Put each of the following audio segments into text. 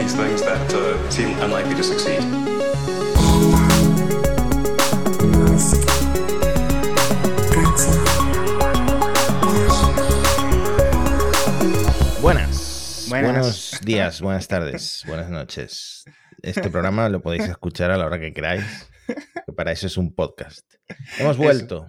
these things that uh, seem unlikely to succeed. Buenas. Buenas. Buenos días, buenas tardes, buenas noches. Este programa lo podéis escuchar a la hora que queráis. que para eso es un podcast. Hemos vuelto.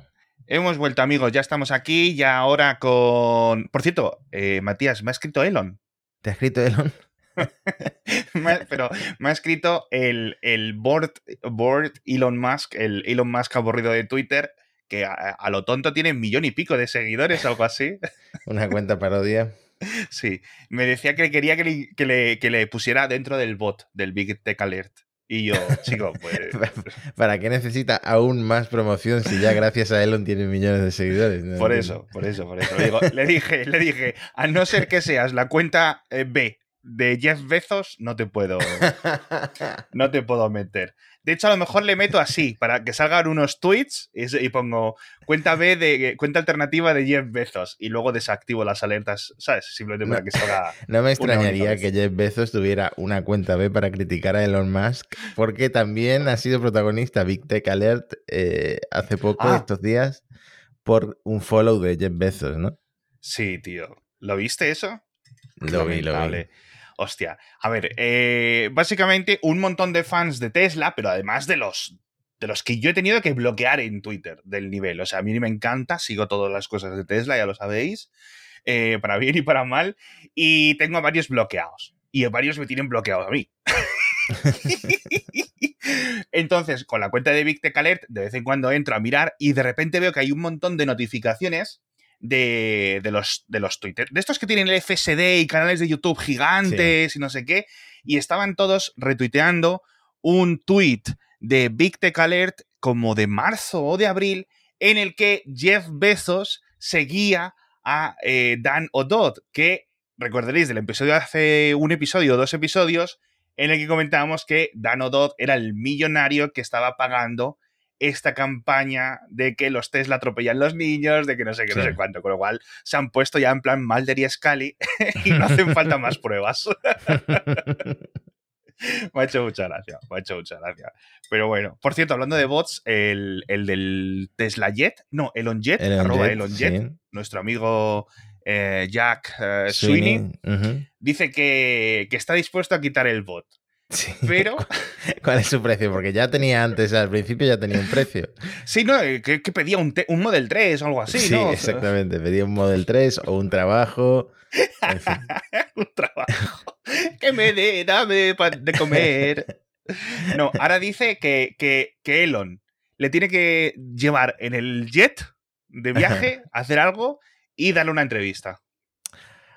Hemos vuelto, amigos. Ya estamos aquí, ya ahora con. Por cierto, eh, Matías, me ha escrito Elon. ¿Te ha escrito Elon? Pero me ha escrito el, el board, board Elon Musk, el Elon Musk aburrido de Twitter, que a, a lo tonto tiene millón y pico de seguidores, algo así. Una cuenta parodia. Sí, me decía que quería que le, que le- que le pusiera dentro del bot, del Big Tech Alert. Y yo, chico, pues. ¿Para qué necesita aún más promoción si ya gracias a Elon tiene millones de seguidores? No Por entiendo. eso, por eso, por eso. Le, digo- le dije, le dije, a no ser que seas la cuenta eh, B de Jeff Bezos, no te puedo, no te puedo meter. De hecho, a lo mejor le meto así, para que salgan unos tweets y, pongo cuenta B de cuenta alternativa de Jeff Bezos y luego desactivo las alertas, ¿sabes? Simplemente para No. que salga. No me extrañaría que Jeff Bezos tuviera una cuenta B para criticar a Elon Musk, porque también ha sido protagonista Big Tech Alert eh, hace poco, Ah. estos días, por un follow de Jeff Bezos, ¿no? Sí, tío. ¿Lo viste eso? Lo vi, lo vi. Hostia. A ver, eh, básicamente un montón de fans de Tesla, pero además de los, de los que yo he tenido que bloquear en Twitter del nivel. O sea, a mí me encanta, sigo todas las cosas de Tesla, ya lo sabéis, eh, para bien y para mal. Y tengo a varios bloqueados. Y varios me tienen bloqueado a mí. Entonces, con la cuenta de Big Tech Alert, de vez en cuando entro a mirar y de repente veo que hay un montón de notificaciones de, de los, de los Twitter. De estos que tienen el FSD y canales de YouTube gigantes y no sé qué. Y estaban todos retuiteando un tweet de Big Tech Alert como de marzo o de abril en el que Jeff Bezos seguía a eh, Dan O'Dodd, que recordaréis del episodio hace un episodio o dos episodios en el que comentábamos que Dan O'Dodd era el millonario que estaba pagando esta campaña de que los Tesla atropellan los niños, de que no sé qué, no sé cuánto, con lo cual se han puesto ya en plan Mulder y Scully y no hacen falta más pruebas. me ha hecho mucha gracia, me ha hecho mucha gracia. Pero bueno, por cierto, hablando de bots, el, el del Tesla Jet, no, Elon Jet, Elon arroba Jet, Elon Jet, sí. nuestro amigo eh, Jack eh, Sweeney, dice que, que está dispuesto a quitar el bot. Sí. Pero, ¿Cuál es su precio? Porque ya tenía antes, al principio ya tenía un precio. sí, no, eh, que, que pedía un, un Model 3 o algo así, sí, ¿no? exactamente. Pedía un Model 3 o un trabajo. En fin. un trabajo. Que me dé, dame de comer. No, ahora dice que, que, que Elon le tiene que llevar en el jet de viaje, hacer algo y darle una entrevista.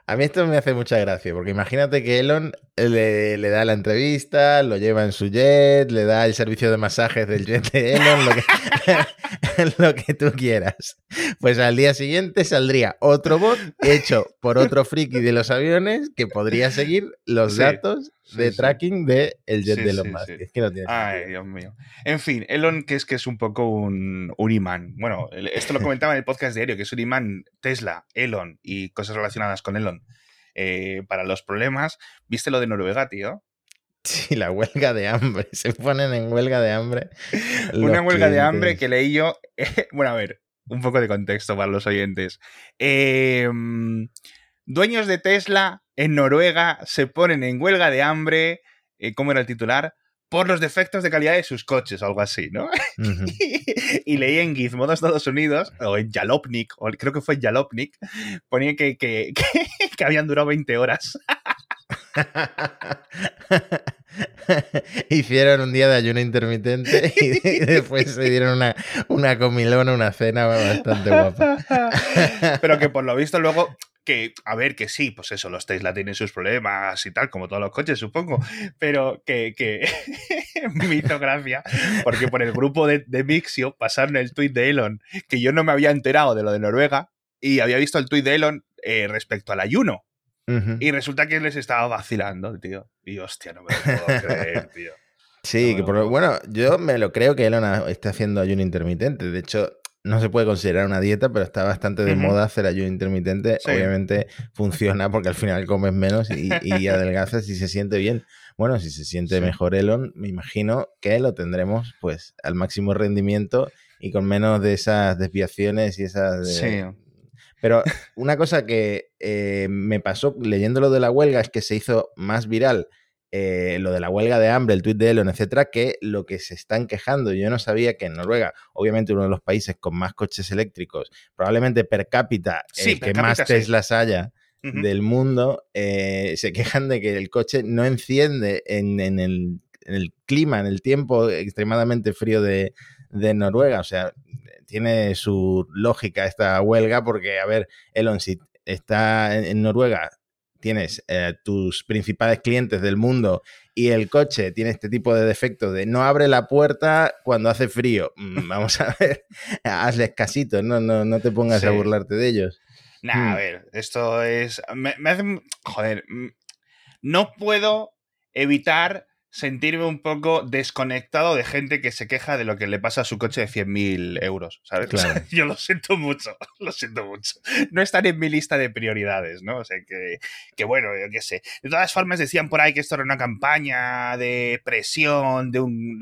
A mí esto me hace mucha gracia, porque imagínate que Elon le, le da la entrevista, lo lleva en su jet, le da el servicio de masajes del jet de Elon, lo que, lo que tú quieras. Pues al día siguiente saldría otro bot hecho por otro friki de los aviones que podría seguir los Sí, datos sí, de sí. tracking del el jet de Elon Musk. sí. Es que no tiene Ay, sentido. Dios mío. En fin, Elon, que es que es un poco un, un imán. Bueno, esto lo comentaba en el podcast diario, que es un imán Tesla, Elon y cosas relacionadas con Elon eh, para los problemas. ¿Viste lo de Noruega, tío? Sí, la huelga de hambre. Se ponen en huelga de hambre. Una huelga de hambre que leí yo. bueno, a ver, un poco de contexto para los oyentes. Eh, mm, dueños de Tesla en Noruega se ponen en huelga de hambre. eh, ¿Cómo era el titular? Por los defectos de calidad de sus coches, o algo así, ¿no? Y leí en Gizmodo Estados Unidos, o en Jalopnik, o creo que fue en Jalopnik, ponía que, que, que, que habían durado 20 horas. Hicieron un día de ayuno intermitente y después se dieron una, una comilona, una cena bastante guapa. Pero que por lo visto luego, que, a ver, que sí, pues eso, los Tesla tienen sus problemas y tal, como todos los coches, supongo, pero que, que porque por el grupo de, de Mixio pasaron el tuit de Elon, que yo no me había enterado de lo de Noruega, y había visto el tuit de Elon eh, respecto al ayuno. Y resulta que les estaba vacilando, tío. Y hostia, no me lo puedo creer, tío. Sí, No, que por bueno, yo me lo creo que Elon está haciendo ayuno intermitente. De hecho, no se puede considerar una dieta, pero está bastante de moda hacer ayuno intermitente. Sí. Obviamente funciona porque al final comes menos y, y adelgazas y se siente bien. Bueno, si se siente Sí. mejor Elon, me imagino que lo tendremos pues al máximo rendimiento y con menos de esas desviaciones y esas... de- Sí. Pero una cosa que eh, me pasó leyendo lo de la huelga es que se hizo más viral eh, lo de la huelga de hambre, el tuit de Elon, etcétera, que lo que se están quejando. Yo no sabía que en Noruega, obviamente uno de los países con más coches eléctricos, probablemente per cápita, Sí, el per que más cápita, sí. Teslas haya del mundo, eh, se quejan de que el coche no enciende en, en el, en el clima, en el tiempo extremadamente frío de, de Noruega. O sea, tiene su lógica esta huelga porque, a ver, Elon, si está en, Noruega, tienes eh, tus principales clientes del mundo y el coche tiene este tipo de defecto de no abre la puerta cuando hace frío. Mm, Vamos a ver, hazles casito, no, no, no te pongas Sí. a burlarte de ellos. Nah, Mm. a ver, esto es. Me, me hace. Joder. mm, No puedo evitar sentirme un poco desconectado de gente que se queja de lo que le pasa a su coche de 100.000 euros, ¿sabes? O sea, Claro. yo lo siento mucho, lo siento mucho. No están en mi lista de prioridades, ¿no? O sea, que, que bueno, yo qué sé. De todas formas, decían por ahí que esto era una campaña de presión, de un...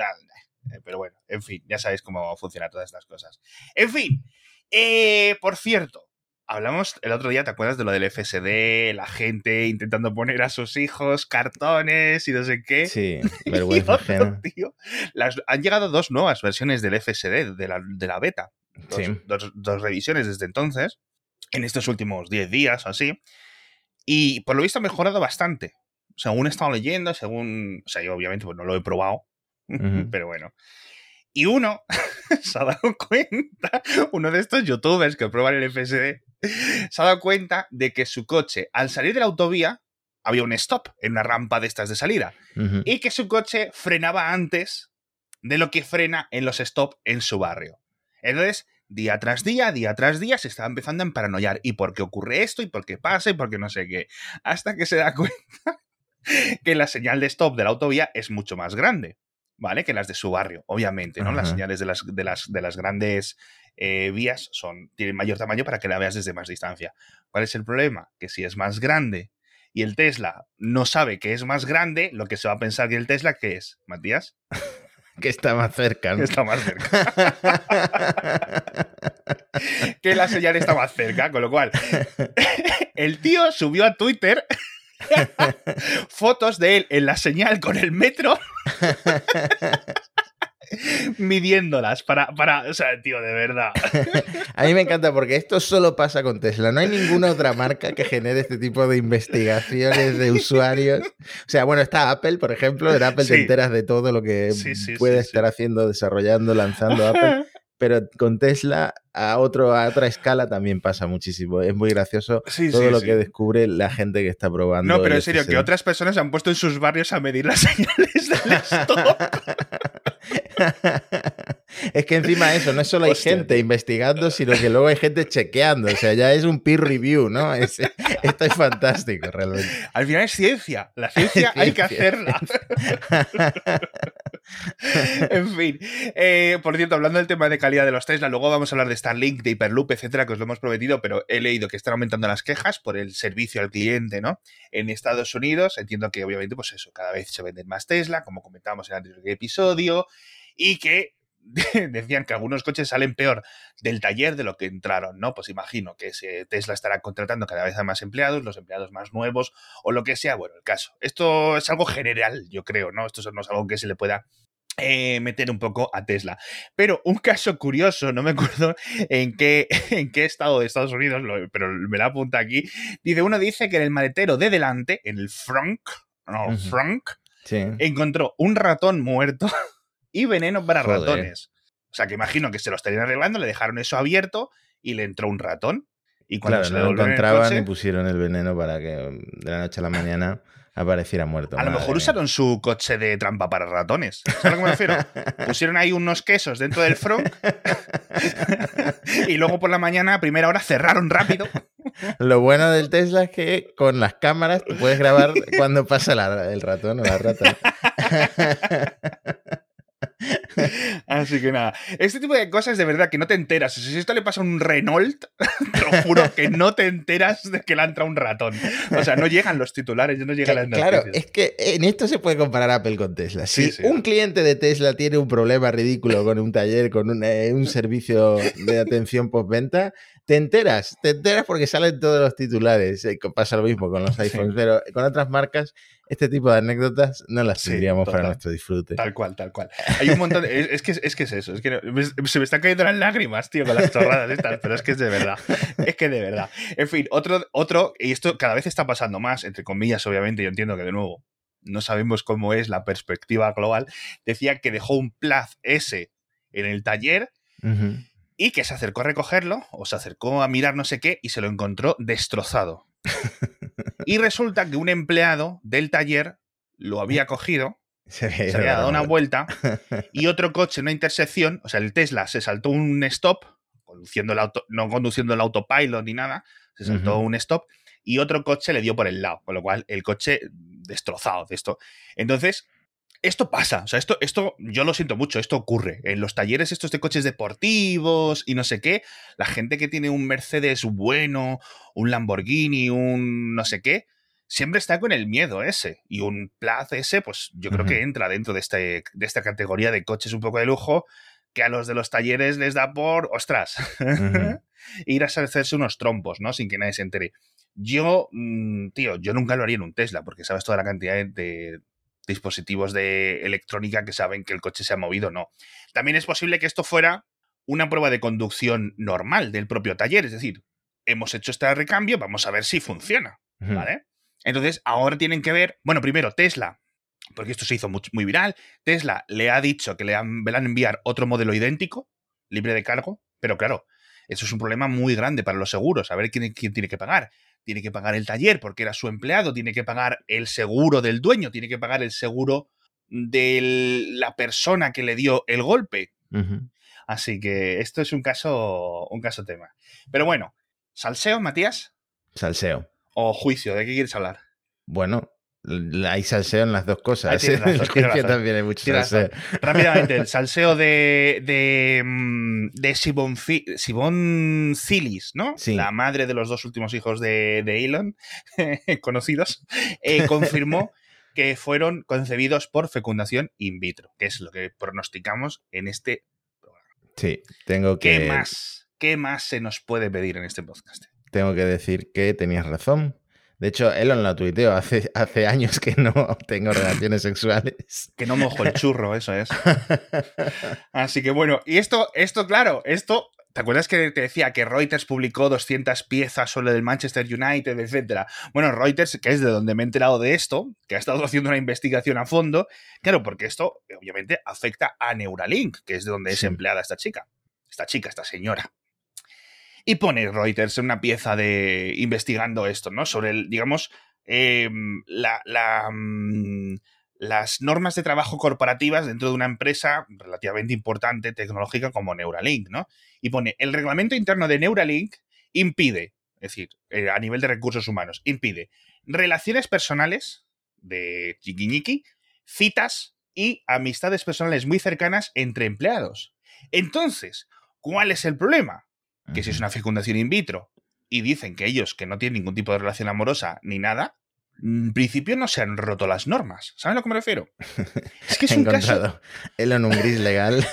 Eh, Pero bueno, en fin, ya sabéis cómo funcionan todas estas cosas. En fin, eh, por cierto, hablamos el otro día, ¿te acuerdas de lo del FSD? La gente intentando poner a sus hijos cartones y no sé qué. Sí, vergüenza otro, tío, las- han llegado dos nuevas versiones del FSD, de la, de la beta. Dos, Sí. dos- dos revisiones desde entonces, en estos últimos 10 días o así. Y por lo visto ha mejorado bastante. Según he estado leyendo, según. O sea, yo obviamente pues, no lo he probado. Pero bueno. Y uno se ha dado cuenta, uno de estos youtubers que prueban el FSD, se ha dado cuenta de que su coche, al salir de la autovía, había un stop en una rampa de estas de salida. Y que su coche frenaba antes de lo que frena en los stop en su barrio. Entonces, día tras día, día tras día, se estaba empezando a emparanoiar. ¿Y por qué ocurre esto? ¿Y por qué pasa? ¿Y por qué no sé qué? Hasta que se da cuenta que la señal de stop de la autovía es mucho más grande, ¿vale? Que las de su barrio, obviamente, ¿no? Las señales de las, de las, de las grandes eh, vías son, tienen mayor tamaño para que la veas desde más distancia. ¿Cuál es el problema? Que si es más grande y el Tesla no sabe que es más grande, lo que se va a pensar que el Tesla, ¿qué es? Matías, que está más cerca. ¿no? está más cerca. que la señal está más cerca, con lo cual el tío subió a Twitter fotos de él en la señal con el metro midiéndolas para, para, o sea, tío, de verdad. A mí me encanta porque esto solo pasa con Tesla. No hay ninguna otra marca que genere este tipo de investigaciones de usuarios. O sea, bueno, está Apple, por ejemplo. En Apple Sí. te enteras de todo lo que Sí, sí, puede estar haciendo, desarrollando, lanzando Apple. Pero con Tesla a, otro, a otra escala también pasa muchísimo. Es muy gracioso Sí, todo sí, lo sí. que descubre la gente que está probando. No, pero en serio, que FSD. otras personas han puesto en sus barrios a medir las señales del stop. es que encima eso, no es solo hay Hostia, gente tío. investigando, sino que luego hay gente chequeando. O sea, ya es un peer review, ¿no? Es- esto es fantástico, realmente. Al final es ciencia. La ciencia hay que hacerla. En fin. Eh, por cierto, hablando del tema de calidad de los Tesla, luego vamos a hablar de Starlink, de Hyperloop, etcétera, que os lo hemos prometido, pero he leído que están aumentando las quejas por el servicio al cliente, ¿no? En Estados Unidos, entiendo que obviamente, pues eso, cada vez se venden más Tesla, como comentábamos en el anterior episodio, y que decían que algunos coches salen peor del taller de lo que entraron, ¿no? Pues imagino que ese Tesla estará contratando cada vez a más empleados, los empleados más nuevos o lo que sea, bueno, el caso. Esto es algo general, yo creo, ¿no? Esto no es algo que se le pueda eh, meter un poco a Tesla. Pero un caso curioso, no me acuerdo en qué, en qué estado de Estados Unidos, lo- pero me la apunta aquí. Dice, uno dice que en el maletero de delante, en el frunk, no, Sí. encontró un ratón muerto y veneno para Joder. ratones. O sea, que imagino que se lo estarían arreglando, le dejaron eso abierto y le entró un ratón. Y cuando Claro, se no lo el encontraban coche, y pusieron el veneno para que de la noche a la mañana apareciera muerto. a lo mejor usaron su coche de trampa para ratones. ¿Sabes a lo que me refiero? Pusieron ahí unos quesos dentro del front y luego por la mañana, a primera hora, cerraron rápido. Lo bueno del Tesla es que con las cámaras tú puedes grabar cuando pasa la- el ratón o la rata. Así que nada, este tipo de cosas de verdad que no te enteras. Si esto le pasa a un Renault, te lo juro que no te enteras de que le entra un ratón. O sea, no llegan los titulares, no llegan las noticias. Claro, es que en esto se puede comparar Apple con Tesla. Si un cliente de Tesla tiene un problema ridículo con un taller, con un, eh, un servicio de atención postventa, te enteras, te enteras porque salen todos los titulares. Eh, pasa lo mismo con los iPhones, pero con otras marcas, este tipo de anécdotas no las tendríamos para nuestro disfrute. Tal cual, tal cual. Hay un montón de, es, que, es que es eso, es que se me están cayendo las lágrimas, tío, con las chorradas estas, pero es que es de verdad. Es que de verdad. En fin, otro, otro, y esto cada vez está pasando más, entre comillas, obviamente, yo entiendo que de nuevo no sabemos cómo es la perspectiva global, decía que dejó un Plaz S en el taller y que se acercó a recogerlo o se acercó a mirar no sé qué y se lo encontró destrozado. y resulta que un empleado del taller lo había cogido, se había, dado una vuelta y otro coche en una intersección, o sea, el Tesla se saltó un stop, conduciendo el auto, no conduciendo el autopilot ni nada, se saltó un stop y otro coche le dio por el lado, con lo cual el coche destrozado de esto. Entonces, esto pasa, o sea, esto, esto, yo lo siento mucho, esto ocurre. En los talleres estos de coches deportivos y no sé qué, la gente que tiene un Mercedes bueno, un Lamborghini, un no sé qué, siempre está con el miedo ese. Y un Plaza ese, pues yo creo que entra dentro de, este, de esta categoría de coches un poco de lujo, que a los de los talleres les da por, ostras, ir a hacerse unos trompos, ¿no? Sin que nadie se entere. Yo, mm, tío, yo nunca lo haría en un Tesla, porque sabes toda la cantidad de, dispositivos de electrónica que saben que el coche se ha movido no. También es posible que esto fuera una prueba de conducción normal del propio taller, es decir, hemos hecho este recambio, vamos a ver si funciona, ¿vale? Entonces, ahora tienen que ver, bueno, primero Tesla, porque esto se hizo muy, muy viral, Tesla le ha dicho que le van a enviar otro modelo idéntico, libre de cargo, pero claro, eso es un problema muy grande para los seguros, a ver quién, quién tiene que pagar tiene que pagar el taller porque era su empleado, tiene que pagar el seguro del dueño, tiene que pagar el seguro de la persona que le dio el golpe. Así que esto es un caso, un caso tema. Pero bueno, ¿salseo, Matías? Salseo. ¿O juicio? ¿De qué quieres hablar? Bueno, hay salseo en las dos cosas. ¿eh? también hay mucho salseo. Rápidamente, el salseo de, de, mm, de Sibon, Silis, ¿no? La madre de los dos últimos hijos de, Elon, conocidos, eh, confirmó que fueron concebidos por fecundación in vitro, que es lo que pronosticamos en este programa. Sí, tengo que. ¿Qué más? ¿Qué más se nos puede pedir en este podcast? Tengo que decir que tenías razón de hecho, Elon lo tuiteó hace, hace años que no tengo relaciones sexuales. Que no mojo el churro, eso es. Así que bueno, y esto, esto, claro, esto. ¿Te acuerdas que te decía que Reuters publicó 200 piezas sobre el Manchester United, etcétera? Bueno, Reuters, que es de donde me he enterado de esto, que ha estado haciendo una investigación a fondo, claro, porque esto obviamente afecta a Neuralink, que es de donde es empleada esta chica. Esta chica, esta señora. Y pone Reuters en una pieza de investigando esto, ¿no? Sobre, el, digamos, em, la, mm, las normas de trabajo corporativas dentro de una empresa relativamente importante tecnológica como Neuralink, ¿no? Y pone, el reglamento interno de Neuralink impide, es decir, eh, a nivel de recursos humanos, impide relaciones personales de chiquiñiqui, citas y amistades personales muy cercanas entre empleados. Entonces, ¿cuál es el problema? Que si es una fecundación in vitro y dicen que ellos que no tienen ningún tipo de relación amorosa ni nada, en principio no se han roto las normas. ¿Saben a lo que me refiero? Es que es un caso. en un gris legal.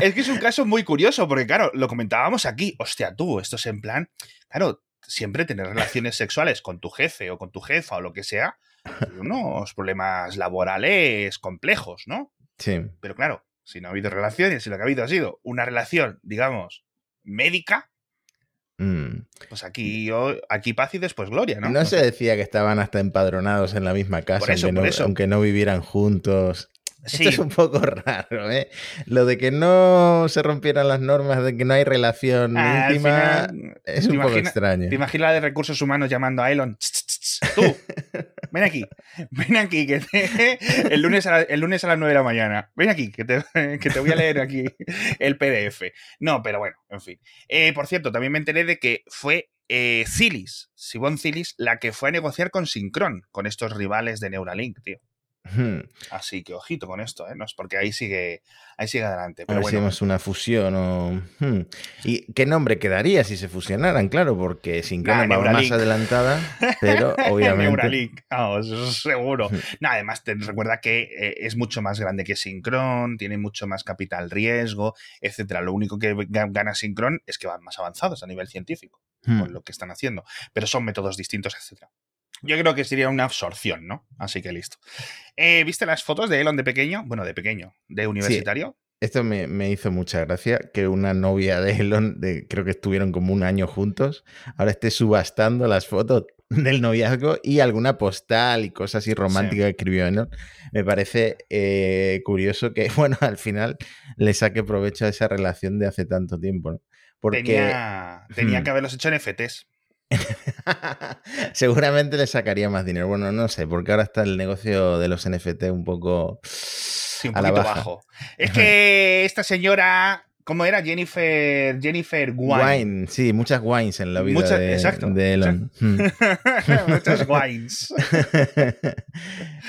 es que es un caso muy curioso, porque claro, lo comentábamos aquí. Hostia, tú, esto es en plan. Claro, siempre tener relaciones sexuales con tu jefe o con tu jefa o lo que sea, unos problemas laborales complejos, ¿no? Sí. Pero claro, si no ha habido relaciones, si lo que ha habido ha sido una relación, digamos, médica, mm. pues aquí, aquí paz y después gloria, ¿no? No, se decía que estaban hasta empadronados en la misma casa, aunque, no, vivieran juntos. Esto es un poco raro, ¿eh? Lo de que no se rompieran las normas, de que no hay relación ah, íntima, es un poco extraño. ¿Te imaginas la de recursos humanos llamando a Elon? Tú, ven aquí, ven aquí, que el, lunes a el lunes a las 9 de la mañana, ven aquí, que te, que te voy a leer aquí el PDF. No, pero bueno, en fin. Eh, por cierto, también me enteré de que fue eh, Cilis, Sibon Cilis, la que fue a negociar con Synchron, con estos rivales de Neuralink, tío. Hmm. Así que ojito con esto, ¿eh? No es porque ahí sigue, ahí sigue adelante. A Pero si bueno, hacemos una fusión o... Hmm. ¿Y qué nombre quedaría si se fusionaran? Claro, porque Syncron Nah, va más adelantada, pero obviamente... Neuralink, vamos, eso seguro. Hmm. Nada, además, te recuerda que eh, es mucho más grande que Synchron, tiene mucho más capital riesgo, etcétera. Lo único que ga- gana Synchron es que van más avanzados a nivel científico con lo que están haciendo, pero son métodos distintos, etcétera. Yo creo que sería una absorción, ¿no? Así que listo. Eh, ¿Viste las fotos de Elon de pequeño? Bueno, de pequeño, de universitario. Esto me, me hizo mucha gracia que una novia de Elon, de, creo que estuvieron como un año juntos, ahora esté subastando las fotos del noviazgo y alguna postal y cosas así románticas que escribió Elon. Me parece eh, curioso que, bueno, al final le saque provecho a esa relación de hace tanto tiempo, ¿no? Porque Tenía, tenía Hmm. que haberlos hecho en FTs. seguramente le sacaría más dinero. Bueno, no sé, porque ahora está el negocio de los NFT un poco Sí, un a la baja. bajo. Es que esta señora, ¿cómo era? Jennifer, Jennifer Wine. Wine, sí, muchas wines en la vida Muchas- de, exacto, de Elon. Hmm. Muchas wines.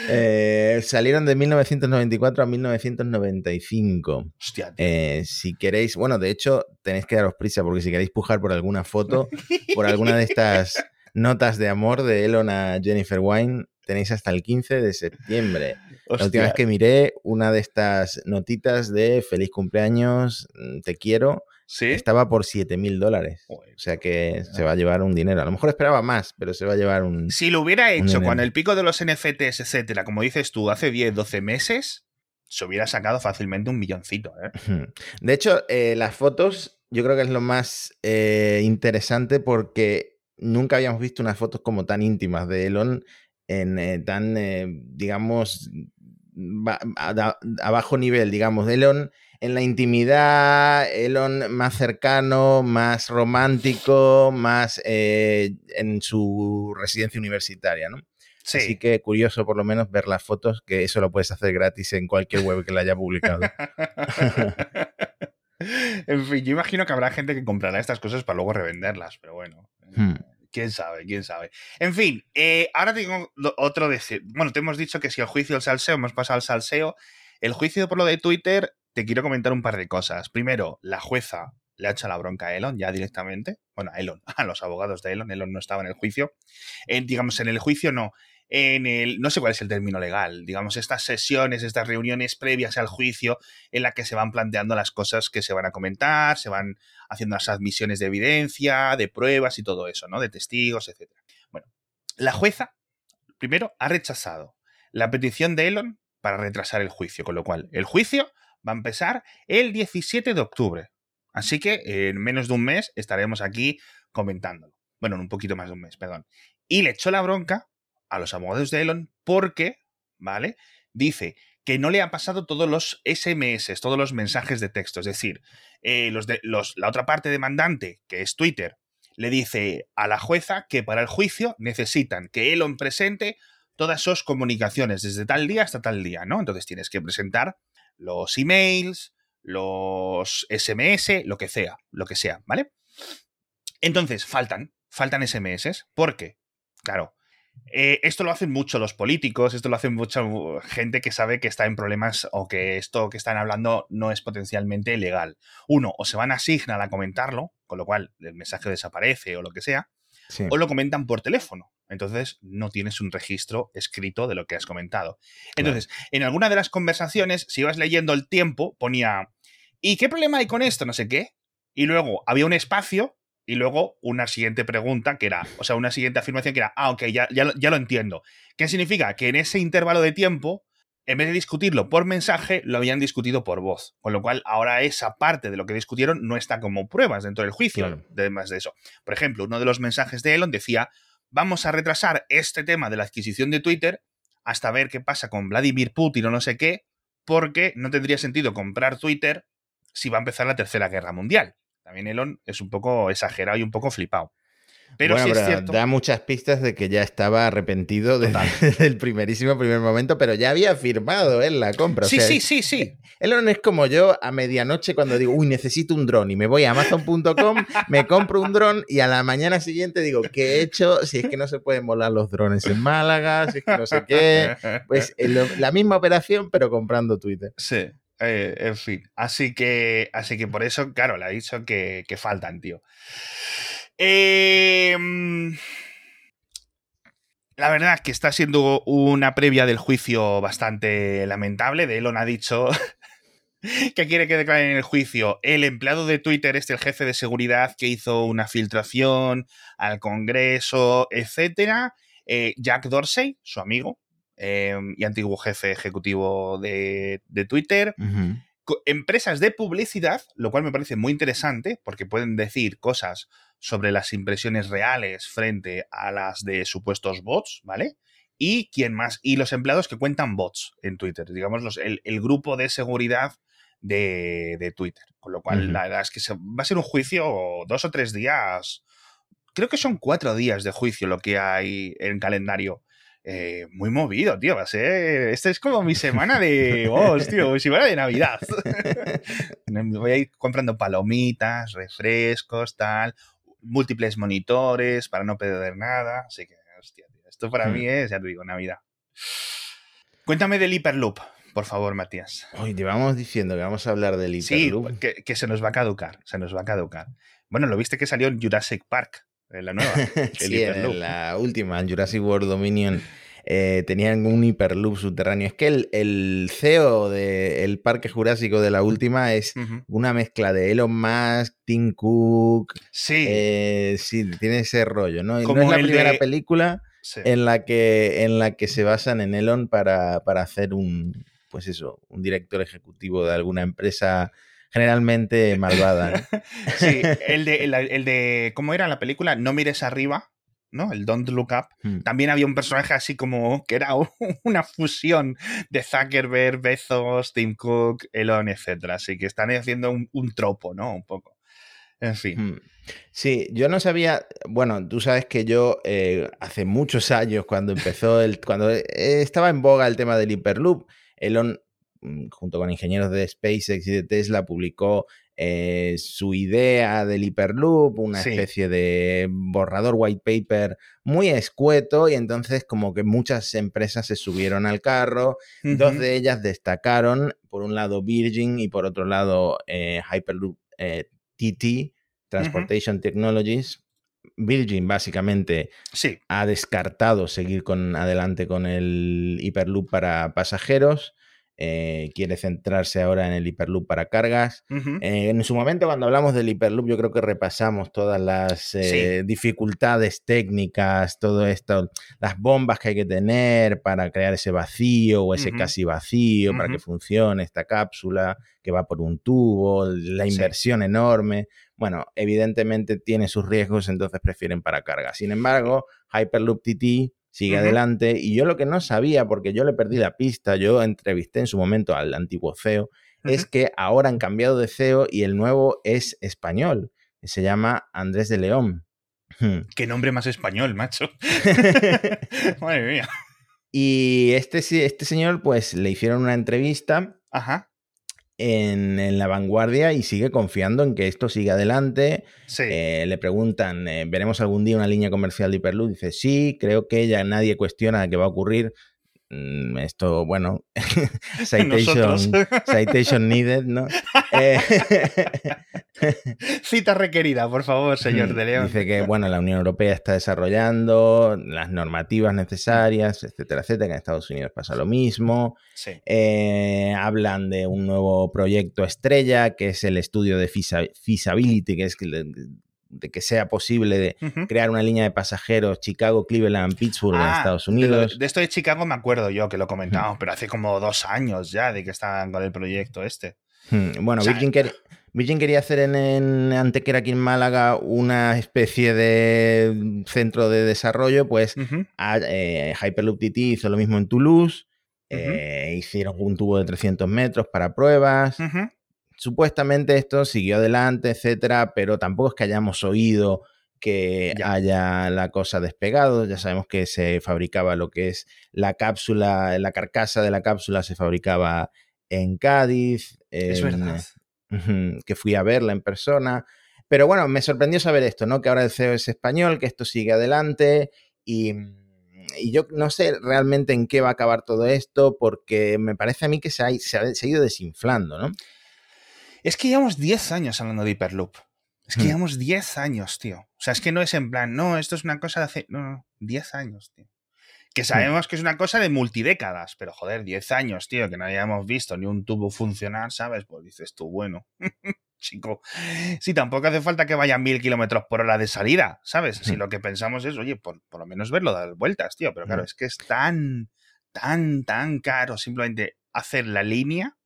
Eh, salieron de 1994 a 1995. Hostia. Eh, si queréis, bueno, de hecho, tenéis que daros prisa porque si queréis pujar por alguna foto, por alguna de estas notas de amor de Elon a Jennifer Wine, tenéis hasta el 15 de septiembre. La última Hostia. vez que miré una de estas notitas de feliz cumpleaños, mm, te quiero, ¿Sí? estaba por 7 mil dólares. O sea que se va a llevar un dinero. A lo mejor esperaba más, pero se va a llevar un... Si lo hubiera hecho cuando el pico de los NFTs, etcétera, como dices tú, hace 10, 12 meses, se hubiera sacado fácilmente un milloncito, ¿eh? De hecho, eh, las fotos yo creo que es lo más eh, interesante porque nunca habíamos visto unas fotos como tan íntimas de Elon en eh, tan, eh, digamos, a bajo nivel, digamos, de Elon en la intimidad, Elon más cercano, más romántico, más eh, en su residencia universitaria, ¿no? Sí. Así que curioso por lo menos ver las fotos, que eso lo puedes hacer gratis en cualquier web que la haya publicado. en fin, yo imagino que habrá gente que comprará estas cosas para luego revenderlas, pero bueno. eh, Hmm. Quién sabe, quién sabe. En fin, eh, ahora tengo otro decir. Bueno, te hemos dicho que si el juicio del salseo, hemos pasado al salseo. El juicio por lo de Twitter, te quiero comentar un par de cosas. Primero, la jueza le ha hecho la bronca a Elon ya directamente. Bueno, a Elon, a los abogados de Elon. Elon no estaba en el juicio. Digamos, en el juicio no. En el, no sé cuál es el término legal, digamos, estas sesiones, estas reuniones previas al juicio en la que se van planteando las cosas que se van a comentar, se van haciendo las admisiones de evidencia, de pruebas y todo eso, ¿no? De testigos, etc. Bueno, la jueza, primero, ha rechazado la petición de Elon para retrasar el juicio, con lo cual el juicio va a empezar el 17 de octubre. Así que en menos de un mes estaremos aquí comentándolo. Bueno, en un poquito más de un mes, perdón. Y le echó la bronca a los abogados de Elon porque, ¿vale? Dice que no le ha pasado todos los SMS, todos los mensajes de texto. Es decir, eh, los de, los, la otra parte demandante, que es Twitter, le dice a la jueza que para el juicio necesitan que Elon presente todas sus comunicaciones desde tal día hasta tal día, ¿no? Entonces tienes que presentar los emails, los SMS, lo que sea, lo que sea, ¿vale? Entonces, faltan, faltan SMS. ¿Por qué? Claro, eh, esto lo hacen mucho los políticos, esto lo hacen mucha gente que sabe que está en problemas o que esto que están hablando no es potencialmente legal. Uno, o se van a Signal a comentarlo, con lo cual el mensaje desaparece o lo que sea, Sí. o lo comentan por teléfono. Entonces no tienes un registro escrito de lo que has comentado. Entonces, en alguna de las conversaciones, si ibas leyendo el tiempo, ponía, ¿y qué problema hay con esto? No sé qué. Y luego había un espacio y luego una siguiente pregunta que era, o sea, una siguiente afirmación que era, ah, ok, ya, ya, lo- ya lo entiendo. ¿Qué significa? Que en ese intervalo de tiempo, en vez de discutirlo por mensaje, lo habían discutido por voz. Con lo cual, ahora esa parte de lo que discutieron no está como pruebas dentro del juicio, Claro. además de eso. Por ejemplo, uno de los mensajes de Elon decía, vamos a retrasar este tema de la adquisición de Twitter hasta ver qué pasa con Vladimir Putin o no sé qué, porque no tendría sentido comprar Twitter si va a empezar la Tercera Guerra Mundial. También Elon es un poco exagerado y un poco flipado. Pero bueno, sí es cierto. da muchas pistas de que ya estaba arrepentido desde, desde el primerísimo primer momento, pero ya había firmado él la compra. o Sí, sea, sí, sí, sí. Elon es como yo a medianoche cuando digo, uy, necesito un dron y me voy a amazon.com, me compro un dron y a la mañana siguiente digo, ¿qué he hecho? Si es que no se pueden volar los drones en Málaga, si es que no sé qué. Pues eh, la misma operación, pero comprando Twitter. Sí. Eh, en fin. Así que, así que por eso, claro, le ha dicho que, que faltan, tío. Mm, la verdad es que está siendo una previa del juicio bastante lamentable. De Elon ha dicho que quiere que declaren en el juicio el empleado de Twitter, este el jefe de seguridad que hizo una filtración al Congreso, etcétera. Eh, Jack Dorsey, su amigo eh, y antiguo jefe ejecutivo de, de Twitter. Empresas de publicidad, lo cual me parece muy interesante porque pueden decir cosas sobre las impresiones reales frente a las de supuestos bots, ¿vale? Y quién más, y los empleados que cuentan bots en Twitter, digamos, los- el, el grupo de seguridad de, de Twitter. Con lo cual, Ujú. la verdad es que se- va a ser un juicio dos o tres días. Creo que son cuatro días de juicio lo que hay en calendario. Eh, muy movido, tío. Va a ser. Esta es como mi semana de. Oh, tío, mi semana de Navidad. Voy a ir comprando palomitas, refrescos, tal. Múltiples monitores para no perder nada. Así que, hostia, tío. Esto para Hmm. mí es, ya te digo, Navidad. Cuéntame del Hyperloop, por favor, Matías. Hoy llevamos diciendo que vamos a hablar del Sí, Hyperloop. que, que se nos va a caducar. Se nos va a caducar. Bueno, lo viste que salió en Jurassic Park, en la nueva. sí, en la última, en Jurassic World Dominion, eh, tenían un hiperloop subterráneo. Es que el, el CEO del Parque Jurásico de la última es una mezcla de Elon Musk, Tim Cook. Sí, eh, sí, tiene ese rollo, ¿no? Y no Como es la primera de- película sí. en la que, en la que se basan en Elon para, para hacer un, pues eso, un director ejecutivo de alguna empresa generalmente malvada. ¿no? Sí, el de, el, el de. ¿Cómo era la película? No mires arriba, ¿no? El Don't Look Up. Hmm. También había un personaje así como que era una fusión de Zuckerberg, Bezos, Tim Cook, Elon, etc. Así que están haciendo un, un tropo, ¿no? Un poco. En fin. Hmm. Sí, yo no sabía, bueno, tú sabes que yo eh, hace muchos años cuando empezó el, cuando eh, estaba en boga el tema del Hyperloop, Elon, junto con ingenieros de SpaceX y de Tesla, publicó eh, su idea del Hyperloop, una Sí. especie de borrador white paper muy escueto y entonces como que muchas empresas se subieron al carro, Dos de ellas destacaron, por un lado Virgin y por otro lado eh, Hyperloop eh, TT, Transportation Technologies. Virgin básicamente Sí. ha descartado seguir con, adelante con el Hyperloop para pasajeros. Eh, quiere centrarse ahora en el Hyperloop para cargas. Eh, en su momento, cuando hablamos del Hyperloop, yo creo que repasamos todas las eh, dificultades técnicas, todo esto, las bombas que hay que tener para crear ese vacío o ese casi vacío, para que funcione esta cápsula que va por un tubo, la Sí. inversión enorme. Bueno, evidentemente tiene sus riesgos, entonces prefieren para carga. Sin embargo, Hyperloop TT sigue adelante y yo lo que no sabía, porque yo le perdí la pista, yo entrevisté en su momento al antiguo CEO, es que ahora han cambiado de CEO y el nuevo es español. Se llama Andrés de León. Qué nombre más español, macho. Madre mía. y este, sí- este señor, pues le hicieron una entrevista Ajá. En, en La Vanguardia y sigue confiando en que esto siga adelante. Sí. Eh, le preguntan, eh, ¿veremos algún día una línea comercial de Hyperloop? Dice, sí, creo que ya nadie cuestiona que va a ocurrir. Mm, Esto, bueno, citation, needed, ¿no? Eh, Cita requerida, por favor, señor de León. Dice que, bueno, la Unión Europea está desarrollando las normativas necesarias, etcétera, etcétera, que en Estados Unidos pasa lo mismo. Sí. Eh, hablan de un nuevo proyecto estrella, que es el estudio de feasibility, que es de que sea posible de crear una línea de pasajeros Chicago, Cleveland, Pittsburgh en Ah, Estados de Unidos. De, esto de Chicago me acuerdo yo que lo comentamos, pero hace como dos años ya de que estaban con el proyecto este. Hmm, Bueno, O sea, Virgin, quer- Virgin quería hacer en, en Antequera, aquí en Málaga, una especie de centro de desarrollo, pues a- eh, Hyperloop TT hizo lo mismo en Toulouse, eh, hicieron un tubo de 300 metros para pruebas. Supuestamente esto siguió adelante, etcétera, pero tampoco es que hayamos oído que haya la cosa despegado. Ya sabemos que se fabricaba lo que es la cápsula, la carcasa de la cápsula se fabricaba en Cádiz. Es verdad. Que fui a verla en persona. Pero bueno, me sorprendió saber esto, ¿no? Que ahora el CEO es español, que esto sigue adelante y, yo no sé realmente en qué va a acabar todo esto porque me parece a mí que se ha, se ha ido desinflando, ¿no? Es que llevamos 10 años hablando de Hyperloop. Es que hmm. llevamos 10 años, tío. O sea, es que no es en plan, no, esto es una cosa de hace. No, no, 10 años, tío. Que hmm. sabemos que es una cosa de multidécadas, pero joder, 10 años, tío, que no hayamos visto ni un tubo funcionar, ¿sabes? Pues dices tú, bueno, chico, si tampoco hace falta que vaya mil kilómetros por hora de salida, ¿sabes? Si hmm. lo que pensamos es, oye, por, por lo menos verlo dar vueltas, tío, pero claro, es que es tan, tan, tan caro simplemente hacer la línea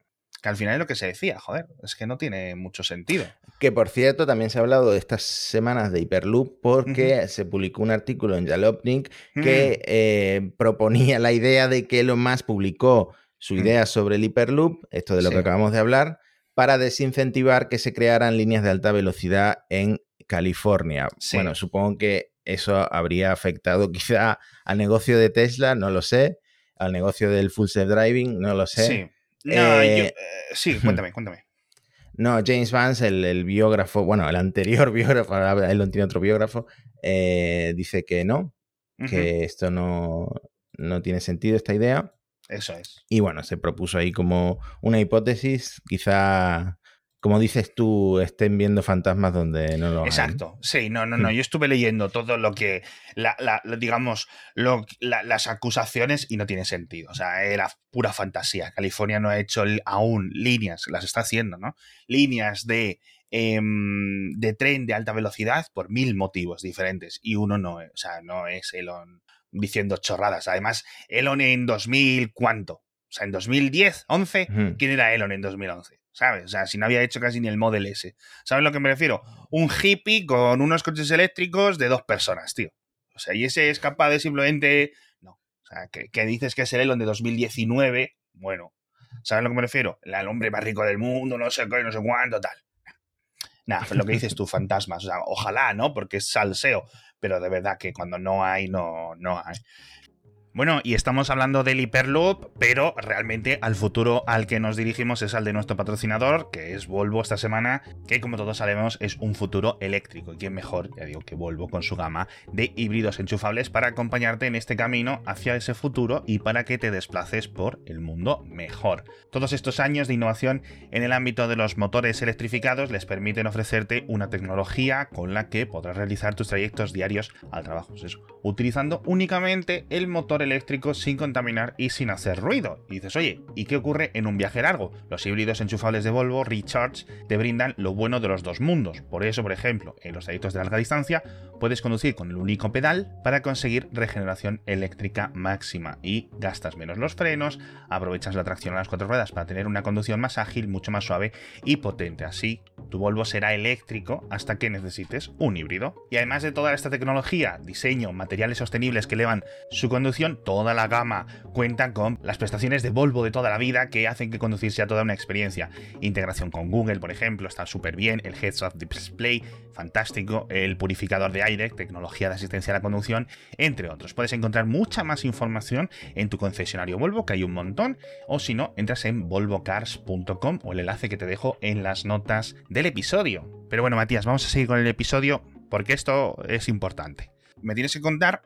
que al final es lo que se decía, joder, es que no tiene mucho sentido. Que por cierto, también se ha hablado de estas semanas de Hyperloop porque se publicó un artículo en Jalopnik que eh, proponía la idea de que Elon Musk publicó su idea sobre el Hyperloop, esto de lo que acabamos de hablar, para desincentivar que se crearan líneas de alta velocidad en California. Bueno, supongo que eso habría afectado quizá al negocio de Tesla, no lo sé, al negocio del full self driving, no lo sé. Sí. No, eh, eh, sí, cuéntame, cuéntame. No, James Vance, el, biógrafo, bueno, el anterior biógrafo, ahora él no tiene otro biógrafo, eh, dice que no, que esto no, no tiene sentido, esta idea. Eso es. Y bueno, se propuso ahí como una hipótesis, quizá como dices tú, estén viendo fantasmas donde no lo hay. Exacto, sí, no, no, no. Hmm. Yo estuve leyendo todo lo que, la, digamos, lo, las acusaciones y no tiene sentido. O sea, era pura fantasía. California no ha hecho aún líneas, las está haciendo, ¿no? Líneas de, em, de tren de alta velocidad por mil motivos diferentes. Y uno no, o sea, no es Elon diciendo chorradas. Además, Elon en 2000, ¿cuánto? O sea, en 2010, 11, ¿quién era Elon en 2011? ¿Sabes? O sea, si no había hecho casi ni el Model S. ¿Sabes lo que me refiero? Un hippie con unos coches eléctricos de dos personas, tío. O sea, y ese es capaz de simplemente. No. O sea, que, dices que es el Elon de 2019. Bueno, ¿sabes lo que me refiero? El hombre más rico del mundo, no sé qué, no sé cuánto, tal. Nada, lo que dices tú, fantasmas. O sea, ojalá, ¿no? Porque es salseo. Pero de verdad que cuando no hay, no, no hay. Bueno, y estamos hablando del Hyperloop, pero realmente al futuro al que nos dirigimos es al de nuestro patrocinador, que es Volvo esta semana, que como todos sabemos es un futuro eléctrico. Y quién mejor, ya digo, que Volvo con su gama de híbridos enchufables para acompañarte en este camino hacia ese futuro y para que te desplaces por el mundo mejor. Todos estos años de innovación en el ámbito de los motores electrificados les permiten ofrecerte una tecnología con la que podrás realizar tus trayectos diarios al trabajo, eso, utilizando únicamente el motor sin contaminar y sin hacer ruido. Y dices, oye, ¿y qué ocurre en un viaje largo? Los híbridos enchufables de Volvo Recharge te brindan lo bueno de los dos mundos. Por eso, por ejemplo, en los trayectos de larga distancia puedes conducir con el único pedal para conseguir regeneración eléctrica máxima y gastas menos los frenos, aprovechas la tracción a las cuatro ruedas para tener una conducción más ágil, mucho más suave y potente. Así, tu Volvo será eléctrico hasta que necesites un híbrido. Y además de toda esta tecnología, diseño, materiales sostenibles que elevan su conducción, toda la gama cuenta con las prestaciones de Volvo de toda la vida que hacen que conducir sea toda una experiencia. Integración con Google, por ejemplo, está súper bien, el Heads Up Display, fantástico, el purificador de aire, tecnología de asistencia a la conducción, entre otros. Puedes encontrar mucha más información en tu concesionario Volvo, que hay un montón, o si no, entras en volvocars.com o el enlace que te dejo en las notas del episodio. Pero bueno, Matías, vamos a seguir con el episodio porque esto es importante. Me tienes que contar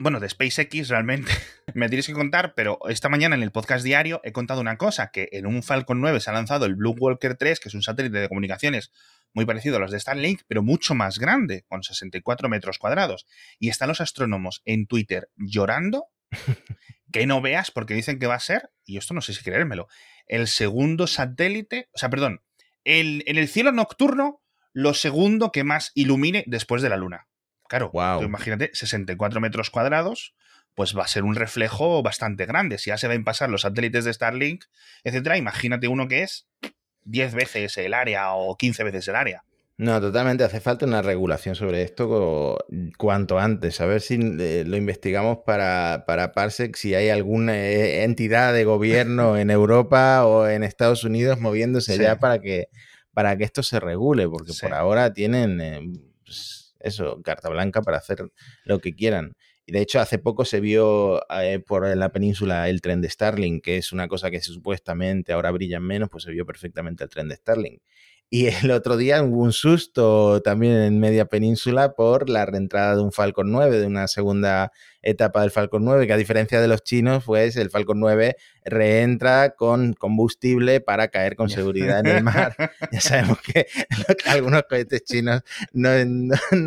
bueno, de SpaceX realmente me tienes que contar, pero esta mañana en el podcast diario he contado una cosa, que en un Falcon 9 se ha lanzado el Blue Walker 3, que es un satélite de comunicaciones muy parecido a los de Starlink, pero mucho más grande, con 64 metros cuadrados. Y están los astrónomos en Twitter llorando, que no veas, porque dicen que va a ser, y esto no sé si creérmelo, el segundo satélite, o sea, perdón, el, en el cielo nocturno, lo segundo que más ilumine después de la Luna. Claro, imagínate, 64 metros cuadrados, pues va a ser un reflejo bastante grande. Si ya se ven pasar los satélites de Starlink, etcétera, imagínate uno que es 10 veces el área o 15 veces el área. No, totalmente. Hace falta una regulación sobre esto cuanto antes. A ver si eh, lo investigamos para, para Parsec, si hay alguna eh, entidad de gobierno en Europa o en Estados Unidos moviéndose ya para que, para que esto se regule, porque por ahora tienen... Eh, pues, eso, carta blanca para hacer lo que quieran. Y de hecho, hace poco se vio eh, por la península el tren de Starling, que es una cosa que supuestamente ahora brillan menos, pues se vio perfectamente el tren de Starling. Y el otro día hubo un susto también en media península por la reentrada de un Falcon 9, de una segunda etapa del Falcon 9, que a diferencia de los chinos, pues el Falcon 9 reentra con combustible para caer con seguridad en el mar. ya sabemos que, algunos cohetes chinos no,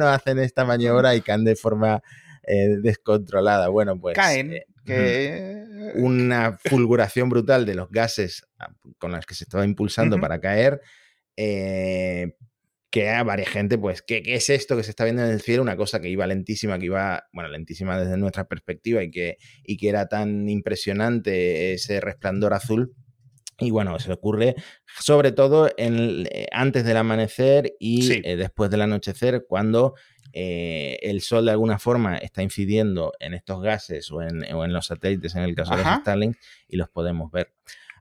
hacen esta maniobra y caen de forma eh, descontrolada. Bueno, pues... Caen. Eh, una fulguración brutal de los gases ah, con las que se estaba impulsando para caer eh, que a varias gente, pues, ¿qué, ¿qué, es esto que se está viendo en el cielo? Una cosa que iba lentísima, que iba, bueno, lentísima desde nuestra perspectiva y que, y que era tan impresionante ese resplandor azul. Y bueno, se ocurre sobre todo en, eh, antes del amanecer y eh, después del anochecer, cuando el sol de alguna forma está incidiendo en estos gases o en, o en los satélites, en el caso de los Starlink, y los podemos ver.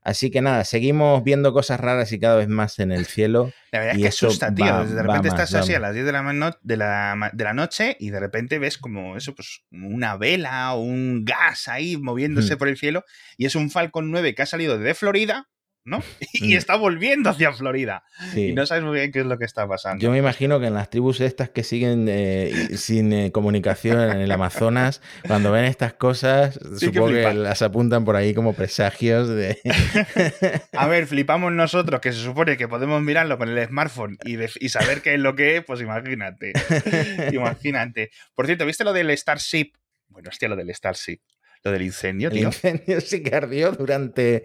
Así que nada, seguimos viendo cosas raras y cada vez más en el cielo. La verdad y es que asusta, tío. de repente estás así a las 10 de la, de, la, de la, noche y de repente ves como eso, pues una vela o un gas ahí moviéndose por el cielo y es un Falcon 9 que ha salido de Florida ¿no? Y está volviendo hacia Florida. Y no sabes muy bien qué es lo que está pasando. Yo me imagino que en las tribus estas que siguen eh, sin eh, comunicación en el Amazonas, cuando ven estas cosas, supongo que, las apuntan por ahí como presagios de... A ver, flipamos nosotros, que se supone que podemos mirarlo con el smartphone y, y saber qué es lo que es, pues imagínate. imagínate. Por cierto, ¿viste lo del Starship? Bueno, hostia, lo del Starship lo del incendio, tío. El incendio sí que ardió durante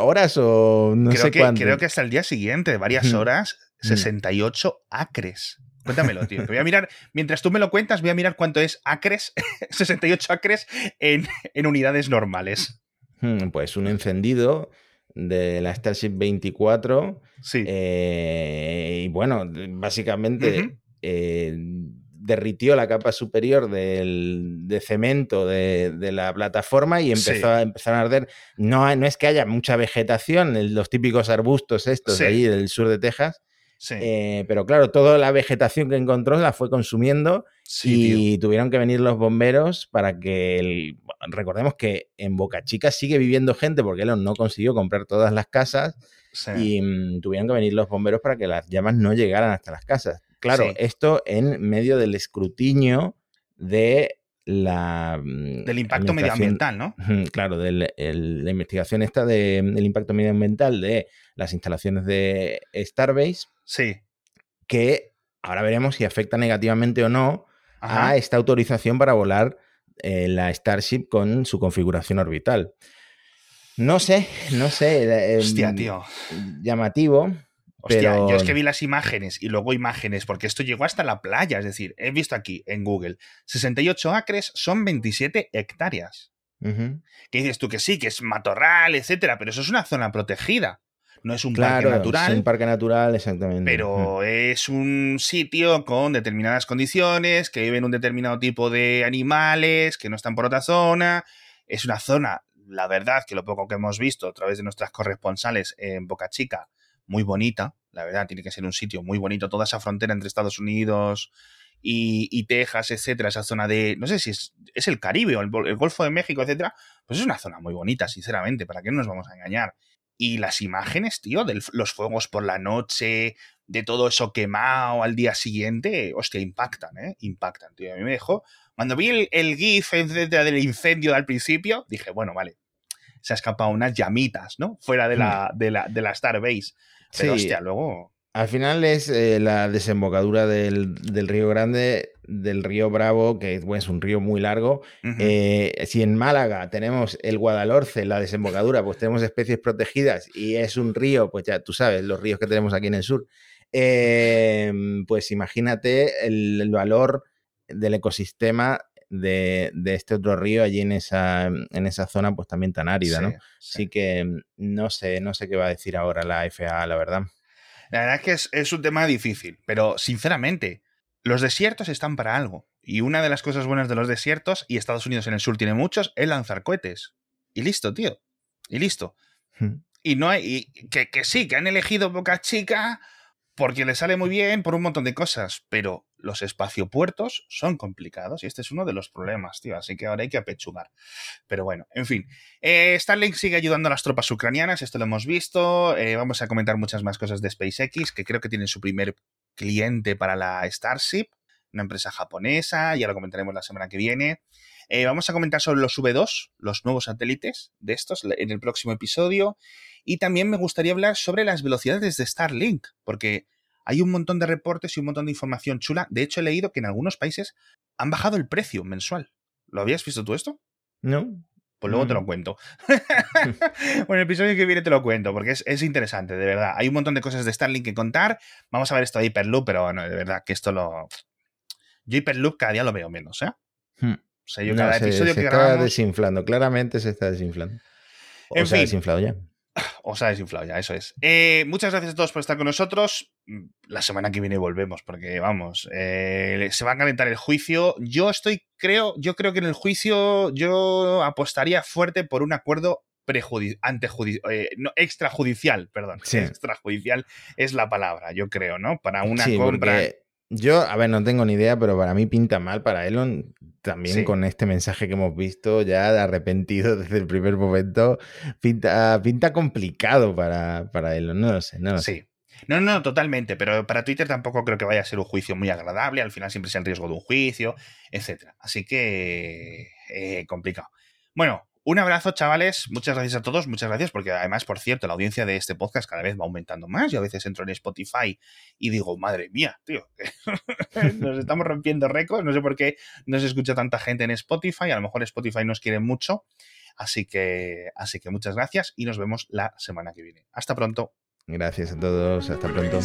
horas o no creo sé que, cuánto. Creo que hasta el día siguiente, varias horas, 68 acres. Cuéntamelo, tío. voy a mirar, mientras tú me lo cuentas, voy a mirar cuánto es acres, 68 acres en, unidades normales. Pues un encendido de la Starship 24. Sí. Eh, y bueno, básicamente derritió la capa superior del, de cemento de, la plataforma y empezó a, empezaron a arder. No, no es que haya mucha vegetación, los típicos arbustos estos de ahí del sur de Texas, eh, pero claro, toda la vegetación que encontró la fue consumiendo y tuvieron que venir los bomberos para que... recordemos que en Boca Chica sigue viviendo gente porque él no consiguió comprar todas las casas y mm, tuvieron que venir los bomberos para que las llamas no llegaran hasta las casas. Claro, esto en medio del escrutinio de la... Mm, del impacto medioambiental, ¿no? Claro, de la investigación esta del impacto medioambiental de las instalaciones de Starbase. Sí. Que ahora veremos si afecta negativamente o no a esta autorización para volar eh, la Starship con su configuración orbital. No sé, no sé. Hostia, em, tío. Llamativo. Hostia, yo es que vi las imágenes y luego imágenes, porque esto llegó hasta la playa, es decir, he visto aquí en Google, 68 acres son 27 hectáreas. Que dices tú que sí, que es matorral, etcétera, pero eso es una zona protegida. No es un parque natural. Es un parque natural, exactamente. Pero es un sitio con determinadas condiciones, que viven un determinado tipo de animales, que no están por otra zona. Es una zona, la verdad, que lo poco que hemos visto a través de nuestras corresponsales en Boca Chica, muy bonita, la verdad, tiene que ser un sitio muy bonito, toda esa frontera entre Estados Unidos y, Texas, etcétera, esa zona de, no sé si es, el Caribe o el, Golfo de México, etcétera, pues es una zona muy bonita, sinceramente, ¿para qué no nos vamos a engañar? Y las imágenes, tío, de los fuegos por la noche, de todo eso quemado al día siguiente, hostia, impactan, ¿eh? Impactan, tío. A mí me dejó. Cuando vi el, GIF del incendio al principio, dije, bueno, vale, se ha escapado unas llamitas, ¿no? Fuera de la, hmm. de la, de la Starbase. Pero hostia, luego. Al final es eh, la desembocadura del, Río Grande, del Río Bravo, que es un río muy largo. Eh, si en Málaga tenemos el Guadalhorce, la desembocadura, pues tenemos especies protegidas y es un río, pues ya tú sabes, los ríos que tenemos aquí en el sur. Em, pues imagínate el, valor del ecosistema de, este otro río allí en esa, en esa zona, pues también tan árida, ¿no? Así que mm, no sé, no sé qué va a decir ahora la FAA, la verdad. La verdad es que es, un tema difícil, pero sinceramente, los desiertos están para algo. Y una de las cosas buenas de los desiertos, y Estados Unidos en el sur tiene muchos, es lanzar cohetes. Y listo, tío. Y listo. Hmm. Y no hay. que, que, sí, que han elegido Boca Chica porque le sale muy bien por un montón de cosas, pero los espaciopuertos son complicados y este es uno de los problemas, tío, así que ahora hay que apechugar. Pero bueno, en fin, eh, Starlink sigue ayudando a las tropas ucranianas, esto lo hemos visto, eh, vamos a comentar muchas más cosas de SpaceX, que creo que tienen su primer cliente para la Starship, una empresa japonesa, ya lo comentaremos la semana que viene. Eh, vamos a comentar sobre los V2, los nuevos satélites de estos, en el próximo episodio. Y también me gustaría hablar sobre las velocidades de Starlink, porque hay un montón de reportes y un montón de información chula. De hecho, he leído que en algunos países han bajado el precio mensual. ¿Lo habías visto tú esto? No. Pues luego te lo cuento. bueno, el episodio que viene te lo cuento, porque es, interesante, de verdad. Hay un montón de cosas de Starlink que contar. Vamos a ver esto de Hyperloop, pero bueno, de verdad que esto lo. Yo Hyperloop cada día lo veo menos, ¿eh? Hmm. O sea, yo cada episodio se, se está desinflando, claramente se está desinflando. O se ha desinflado ya. O se ha desinflado ya, eso es. Eh, muchas gracias a todos por estar con nosotros. Mm, la semana que viene volvemos, porque vamos, eh, se va a calentar el juicio. Yo estoy, creo, yo creo que en el juicio yo apostaría fuerte por un acuerdo eh, no, extrajudicial, perdón. Extrajudicial es la palabra, yo creo, ¿no? Para una compra. Yo, a ver, no tengo ni idea, pero para mí pinta mal para Elon. También con este mensaje que hemos visto, ya de arrepentido desde el primer momento, pinta, pinta complicado para, para Elon. No lo sé, no lo sí. No, no, totalmente, pero para Twitter tampoco creo que vaya a ser un juicio muy agradable, al final siempre es el riesgo de un juicio, etc. Así que eh, complicado. Bueno, un abrazo, chavales. Muchas gracias a todos. Muchas gracias porque además, por cierto, la audiencia de este podcast cada vez va aumentando más. Yo a veces entro en Spotify y digo, madre mía, tío, nos estamos rompiendo récords. No sé por qué no se escucha tanta gente en Spotify. A lo mejor Spotify nos quiere mucho. Así que, así que muchas gracias y nos vemos la semana que viene. Hasta pronto. Gracias a todos. Hasta pronto.